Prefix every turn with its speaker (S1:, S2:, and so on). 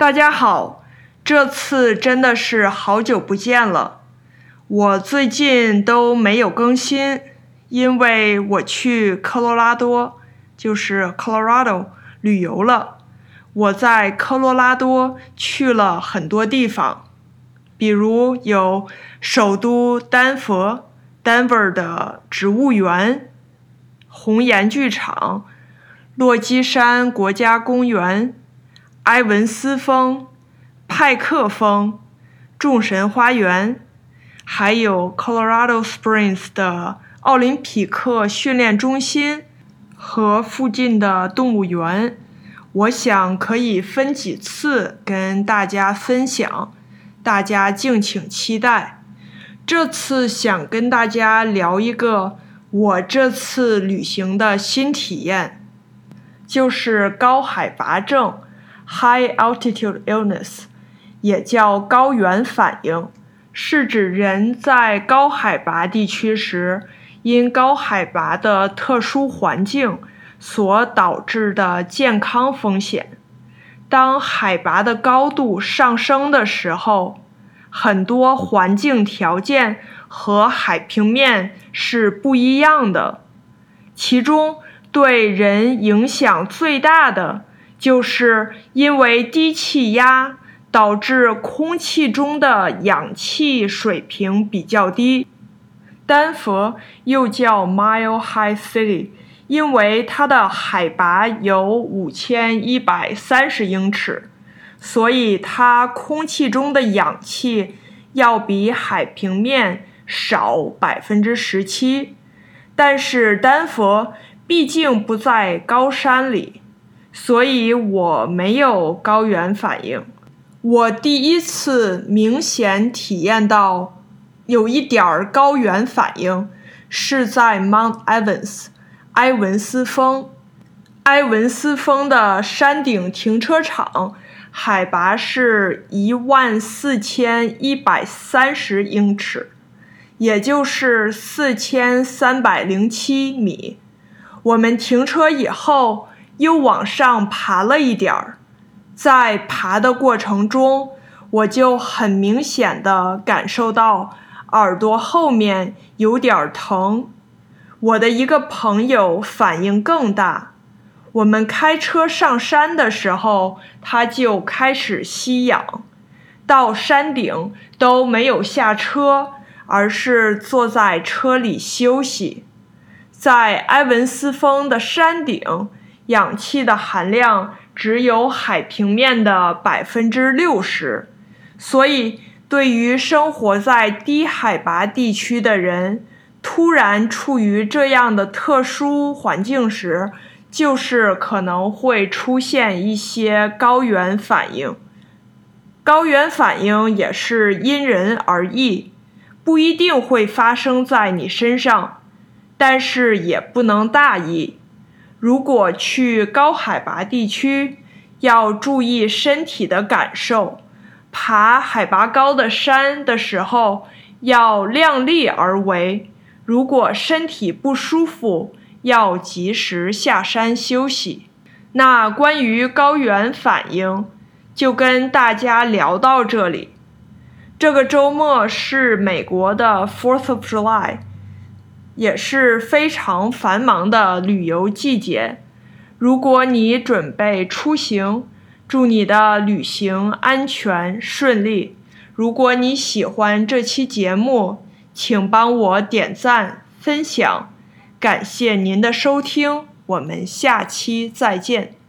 S1: 大家好，这次真的是好久不见了。我最近都没有更新，因为我去科罗拉多，就是 Colorado 旅游了。我在科罗拉多去了很多地方，比如有首都丹佛 （Denver） 的植物园、红岩剧场、落基山国家公园、埃文斯峰、派克峰、众神花园，还有 Colorado Springs 的奥林匹克训练中心和附近的动物园。我想可以分几次跟大家分享，大家敬请期待。这次想跟大家聊一个我这次旅行的新体验，就是高海拔症 （High Altitude Illness），也叫高原反应，是指人在高海拔地区时，因高海拔的特殊环境。所导致的健康风险。当海拔的高度上升的时候，很多环境条件和海平面是不一样的。其中对人影响最大的，就是因为低气压导致空气中的氧气水平比较低。丹佛又叫 Mile High City。因为它的海拔有五千一百三十英尺，所以它空气中的氧气要比海平面少百分之十七。但是丹佛毕竟不在高山里，所以我没有高原反应。我第一次明显体验到有一点儿高原反应，是在 Mount Evans。埃文斯峰，埃文斯峰的山顶停车场海拔是一万四千一百三十英尺，也就是四千三百零七米。我们停车以后又往上爬了一点儿，在爬的过程中，我就很明显的感受到耳朵后面有点疼。我的一个朋友反应更大，我们开车上山的时候，他就开始吸氧，到山顶都没有下车，而是坐在车里休息。在埃文斯峰的山顶，氧气的含量只有海平面的百分之六十，所以对于生活在低海拔地区的人。突然处于这样的特殊环境时，就是可能会出现一些高原反应。高原反应也是因人而异，不一定会发生在你身上，但是也不能大意。如果去高海拔地区，要注意身体的感受。爬海拔高的山的时候，要量力而为。如果身体不舒服，要及时下山休息。那关于高原反应，就跟大家聊到这里。这个周末是美国的 Fourth of July，也是非常繁忙的旅游季节。如果你准备出行，祝你的旅行安全顺利。如果你喜欢这期节目，请帮我点赞、分享，感谢您的收听，我们下期再见。